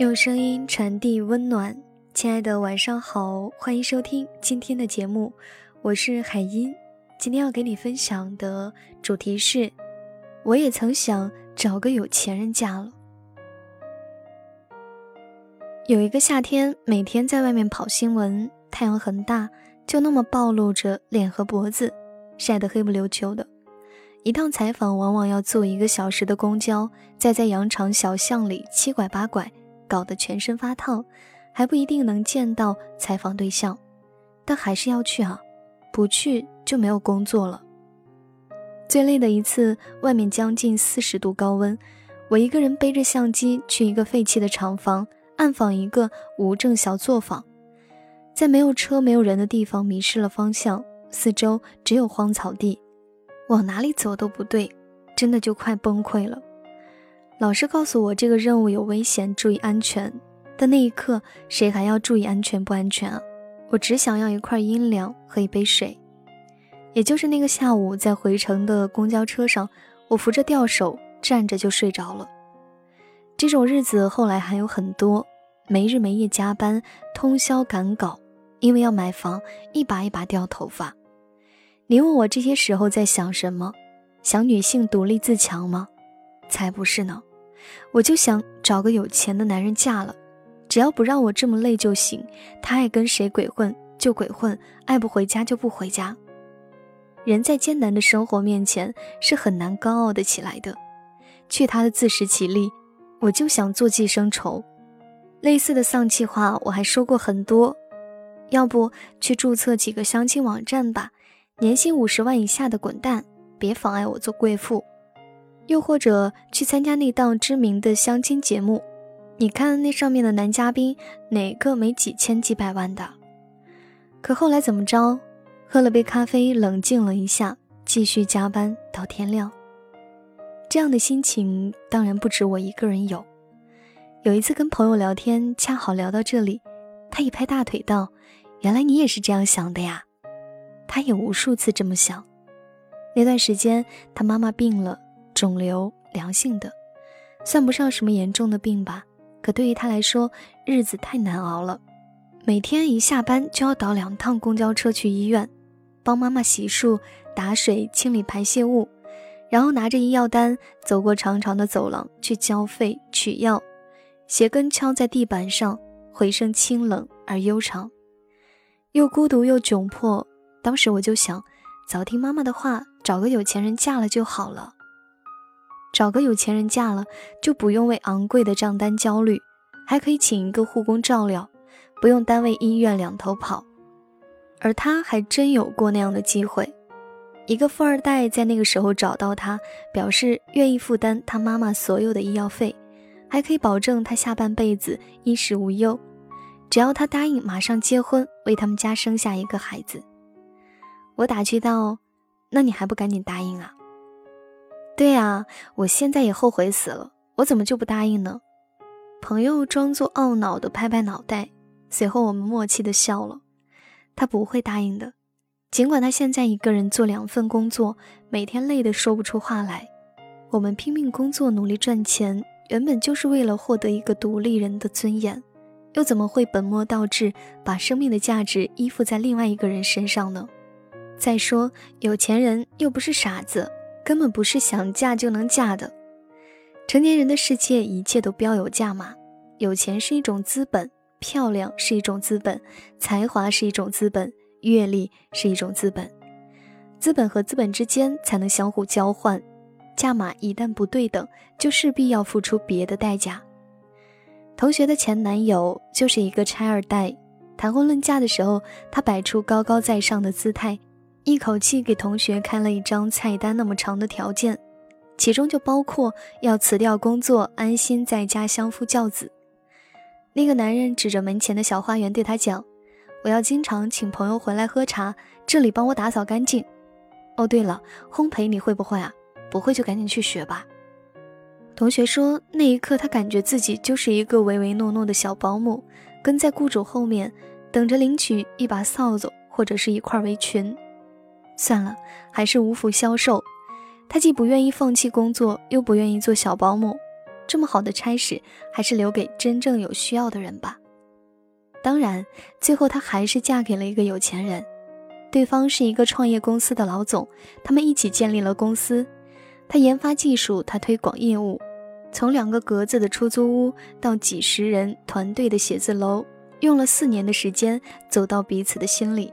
用声音传递温暖，亲爱的，晚上好，欢迎收听今天的节目，我是海音。今天要给你分享的主题是：我也曾想找个有钱人嫁了。有一个夏天，每天在外面跑新闻，太阳很大，就那么暴露着脸和脖子，晒得黑不溜秋的。一趟采访往往要坐一个小时的公交，再在羊肠小巷里七拐八拐。搞得全身发烫，还不一定能见到采访对象，但还是要去啊！不去就没有工作了。最累的一次，外面将近四十度高温，我一个人背着相机去一个废弃的厂房，暗访一个无证小作坊，在没有车、没有人的地方迷失了方向，四周只有荒草地，往哪里走都不对，真的就快崩溃了。老师告诉我这个任务有危险，注意安全。但那一刻，谁还要注意安全不安全啊？我只想要一块阴凉和一杯水。也就是那个下午，在回程的公交车上，我扶着吊手站着就睡着了。这种日子后来还有很多，没日没夜加班，通宵赶稿，因为要买房，一把一把掉头发。你问我这些时候在想什么？想女性独立自强吗？才不是呢。我就想找个有钱的男人嫁了，只要不让我这么累就行。他爱跟谁鬼混就鬼混，爱不回家就不回家。人在艰难的生活面前是很难高傲的起来的。去他的自食其力，我就想做寄生虫。类似的丧气话我还说过很多。要不去注册几个相亲网站吧，年薪五十万以下的滚蛋，别妨碍我做贵妇。又或者去参加那档知名的相亲节目，你看那上面的男嘉宾哪个没几千几百万的？可后来怎么着？喝了杯咖啡，冷静了一下，继续加班到天亮。这样的心情当然不止我一个人有。有一次跟朋友聊天，恰好聊到这里，他一拍大腿道：“原来你也是这样想的呀！”他也无数次这么想。那段时间，他妈妈病了。肿瘤良性的，算不上什么严重的病吧。可对于他来说，日子太难熬了。每天一下班就要倒两趟公交车去医院，帮妈妈洗漱、打水、清理排泄物，然后拿着医药单走过长长的走廊去交费取药。鞋跟敲在地板上，回声清冷而悠长，又孤独又窘迫。当时我就想，早听妈妈的话，找个有钱人嫁了就好了。找个有钱人嫁了，就不用为昂贵的账单焦虑，还可以请一个护工照料，不用单位医院两头跑。而他还真有过那样的机会，一个富二代在那个时候找到他，表示愿意负担他妈妈所有的医药费，还可以保证他下半辈子衣食无忧，只要他答应马上结婚，为他们家生下一个孩子。我打趣道：“那你还不赶紧答应啊？”对呀，我现在也后悔死了，我怎么就不答应呢？朋友装作懊恼的拍拍脑袋，随后我们默契的笑了。他不会答应的，尽管他现在一个人做两份工作，每天累得说不出话来。我们拼命工作，努力赚钱，原本就是为了获得一个独立人的尊严，又怎么会本末倒置，把生命的价值依附在另外一个人身上呢？再说，有钱人又不是傻子。根本不是想嫁就能嫁的。成年人的世界，一切都标有价码。有钱是一种资本，漂亮是一种资本，才华是一种资本，阅历是一种资本。资本和资本之间才能相互交换，价码一旦不对等，就势必要付出别的代价。同学的前男友就是一个拆二代，谈婚论嫁的时候，他摆出高高在上的姿态。一口气给同学开了一张菜单那么长的条件，其中就包括要辞掉工作，安心在家相夫教子。那个男人指着门前的小花园对他讲：“我要经常请朋友回来喝茶，这里帮我打扫干净。哦，对了，烘焙你会不会啊？不会就赶紧去学吧。”同学说，那一刻他感觉自己就是一个唯唯诺诺的小保姆，跟在雇主后面，等着领取一把扫帚或者是一块围裙。算了，还是无福消受。他既不愿意放弃工作，又不愿意做小保姆，这么好的差事，还是留给真正有需要的人吧。当然，最后她还是嫁给了一个有钱人，对方是一个创业公司的老总，他们一起建立了公司。他研发技术，他推广业务，从两个格子的出租屋到几十人团队的写字楼，用了四年的时间走到彼此的心里。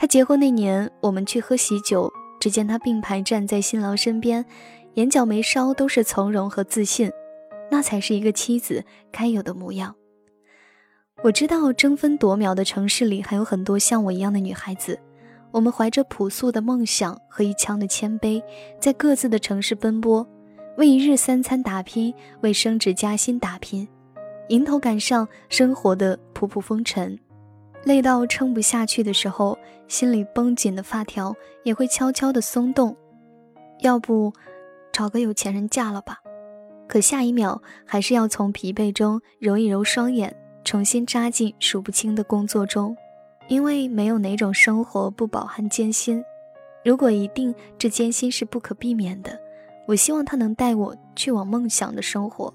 他结婚那年，我们去喝喜酒，只见他并排站在新郎身边，眼角眉梢都是从容和自信，那才是一个妻子该有的模样。我知道争分夺秒的城市里还有很多像我一样的女孩子。我们怀着朴素的梦想和一腔的谦卑，在各自的城市奔波，为一日三餐打拼，为升职加薪打拼，迎头赶上生活的仆仆风尘，累到撑不下去的时候，心里绷紧的发条也会悄悄的松动。要不，找个有钱人嫁了吧？可下一秒，还是要从疲惫中揉一揉双眼，重新扎进数不清的工作中。因为没有哪种生活不饱含艰辛，如果一定这艰辛是不可避免的，我希望他能带我去往梦想的生活，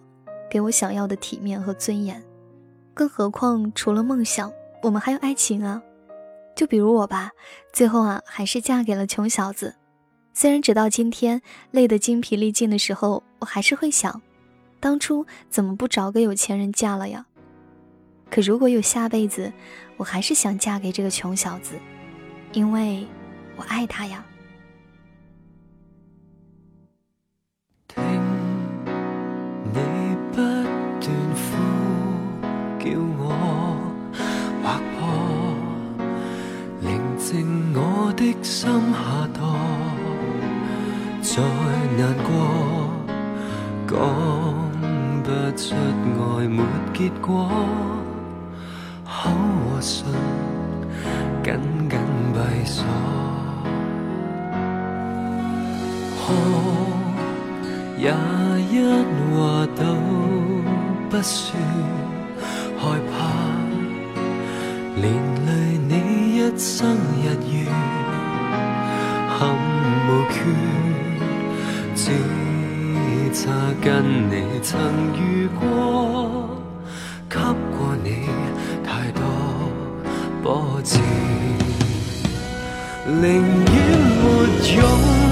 给我想要的体面和尊严。更何况除了梦想，我们还有爱情啊！就比如我吧，最后啊还是嫁给了穷小子。虽然直到今天累得精疲力尽的时候，我还是会想，当初怎么不找个有钱人嫁了呀？可如果有下辈子，我还是想嫁给这个穷小子，因为我爱他呀。心下堕，再难过讲不出爱没结果。口和唇紧紧闭锁，哭也一话都不说，害怕连累你一生日月，憾无缺，只差跟你曾遇过，给过你。太多波折，宁愿没拥。